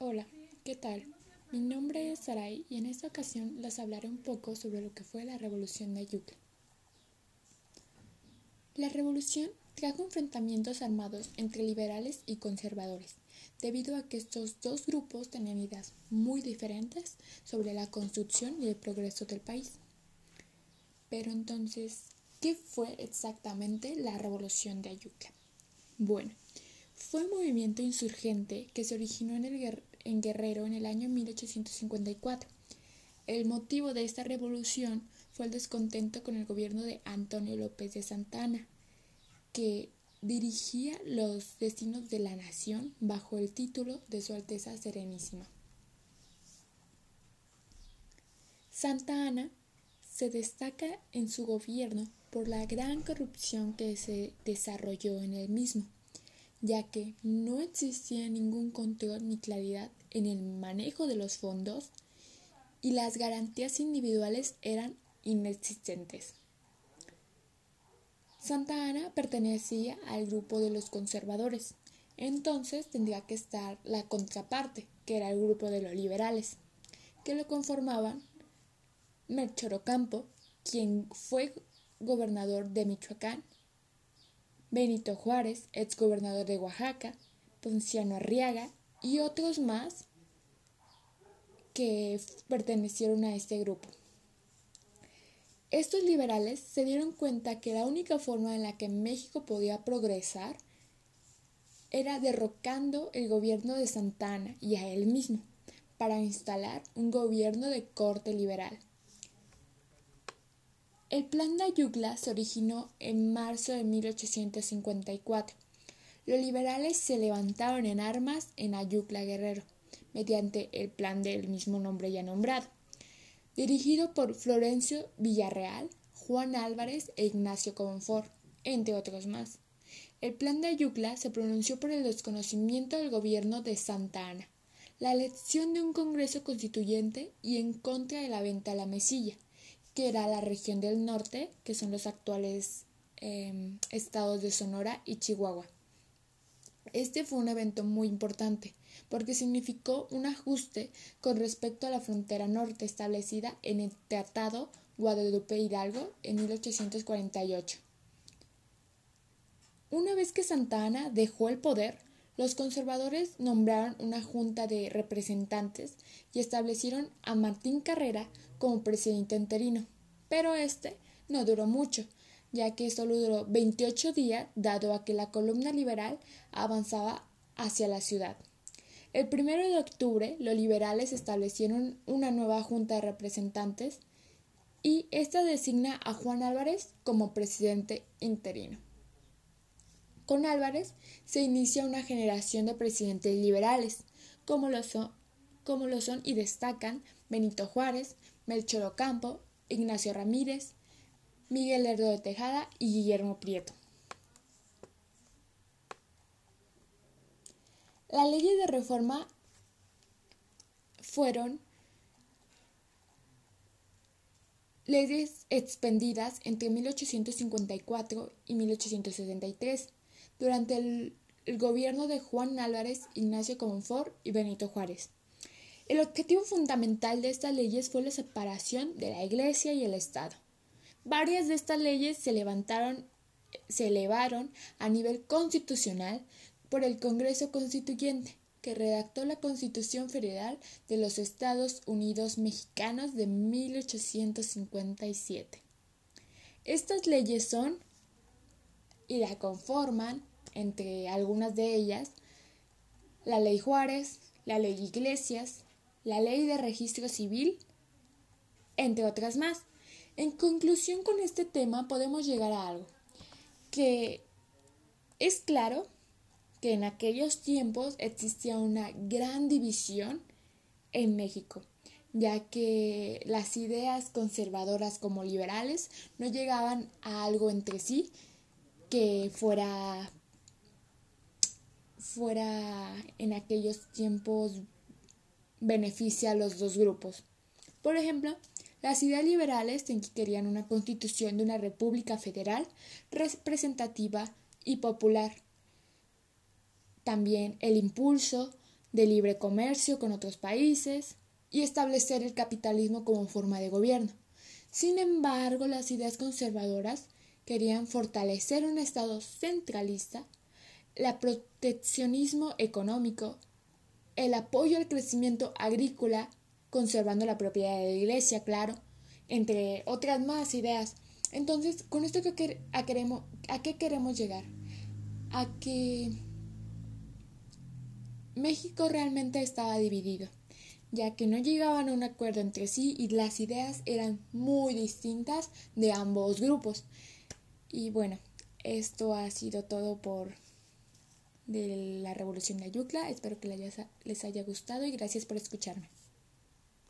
Hola, ¿qué tal? Mi nombre es Sarai y en esta ocasión les hablaré un poco sobre lo que fue la Revolución de Ayucle. La revolución trajo enfrentamientos armados entre liberales y conservadores, debido a que estos dos grupos tenían ideas muy diferentes sobre la construcción y el progreso del país. Pero entonces, ¿qué fue exactamente la Revolución de Ayucle? Bueno, fue un movimiento insurgente que se originó en, el, en Guerrero en el año 1854. El motivo de esta revolución fue el descontento con el gobierno de Antonio López de Santa Anna, que dirigía los destinos de la nación bajo el título de Su Alteza Serenísima. Santa Ana se destaca en su gobierno por la gran corrupción que se desarrolló en el mismo ya que no existía ningún control ni claridad en el manejo de los fondos y las garantías individuales eran inexistentes. Santa Ana pertenecía al grupo de los conservadores, entonces tendría que estar la contraparte, que era el grupo de los liberales, que lo conformaban Melchor Ocampo, quien fue gobernador de Michoacán, Benito Juárez, ex gobernador de Oaxaca, Ponciano Arriaga y otros más que pertenecieron a este grupo. Estos liberales se dieron cuenta que la única forma en la que México podía progresar era derrocando el gobierno de Santana y a él mismo para instalar un gobierno de corte liberal. El plan de Ayugla se originó en marzo de 1854. Los liberales se levantaron en armas en Ayucla Guerrero, mediante el plan del mismo nombre ya nombrado, dirigido por Florencio Villarreal, Juan Álvarez e Ignacio Comonfort, entre otros más. El plan de Ayucla se pronunció por el desconocimiento del gobierno de Santa Ana, la elección de un Congreso Constituyente y en contra de la venta a la mesilla, que era la región del norte, que son los actuales em, estados de Sonora y Chihuahua. Este fue un evento muy importante porque significó un ajuste con respecto a la frontera norte establecida en el Tratado Guadalupe Hidalgo en 1848. Una vez que Santa Ana dejó el poder, los conservadores nombraron una junta de representantes y establecieron a Martín Carrera como presidente interino, pero este no duró mucho, ya que solo duró 28 días dado a que la columna liberal avanzaba hacia la ciudad. El primero de octubre los liberales establecieron una nueva junta de representantes y esta designa a Juan Álvarez como presidente interino. Con Álvarez se inicia una generación de presidentes liberales, como lo son, y destacan Benito Juárez, Melchor Ocampo, Ignacio Ramírez, Miguel Lerdo de Tejada y Guillermo Prieto. Las leyes de reforma fueron leyes expendidas entre 1854 y 1863 durante el, gobierno de Juan Álvarez, Ignacio Comonfort y Benito Juárez. El objetivo fundamental de estas leyes fue la separación de la Iglesia y el Estado. Varias de estas leyes se levantaron se elevaron a nivel constitucional por el Congreso Constituyente, que redactó la Constitución Federal de los Estados Unidos Mexicanos de 1857. Estas leyes son y la conforman entre algunas de ellas, la ley Juárez, la ley Iglesias, la ley de registro civil, entre otras más. En conclusión con este tema podemos llegar a algo, que es claro que en aquellos tiempos existía una gran división en México, ya que las ideas conservadoras como liberales no llegaban a algo entre sí que fuera fuera en aquellos tiempos beneficia a los dos grupos. Por ejemplo, las ideas liberales querían una constitución de una república federal representativa y popular. También el impulso de libre comercio con otros países y establecer el capitalismo como forma de gobierno. Sin embargo, las ideas conservadoras querían fortalecer un Estado centralista, el proteccionismo económico, el apoyo al crecimiento agrícola, conservando la propiedad de la Iglesia, claro, entre otras más ideas. Entonces, con esto que queremos, ¿a qué queremos llegar? A que México realmente estaba dividido, ya que no llegaban a un acuerdo entre sí y las ideas eran muy distintas de ambos grupos. Y bueno, esto ha sido todo por de la revolución de Ayucla. Espero que les haya gustado y gracias por escucharme.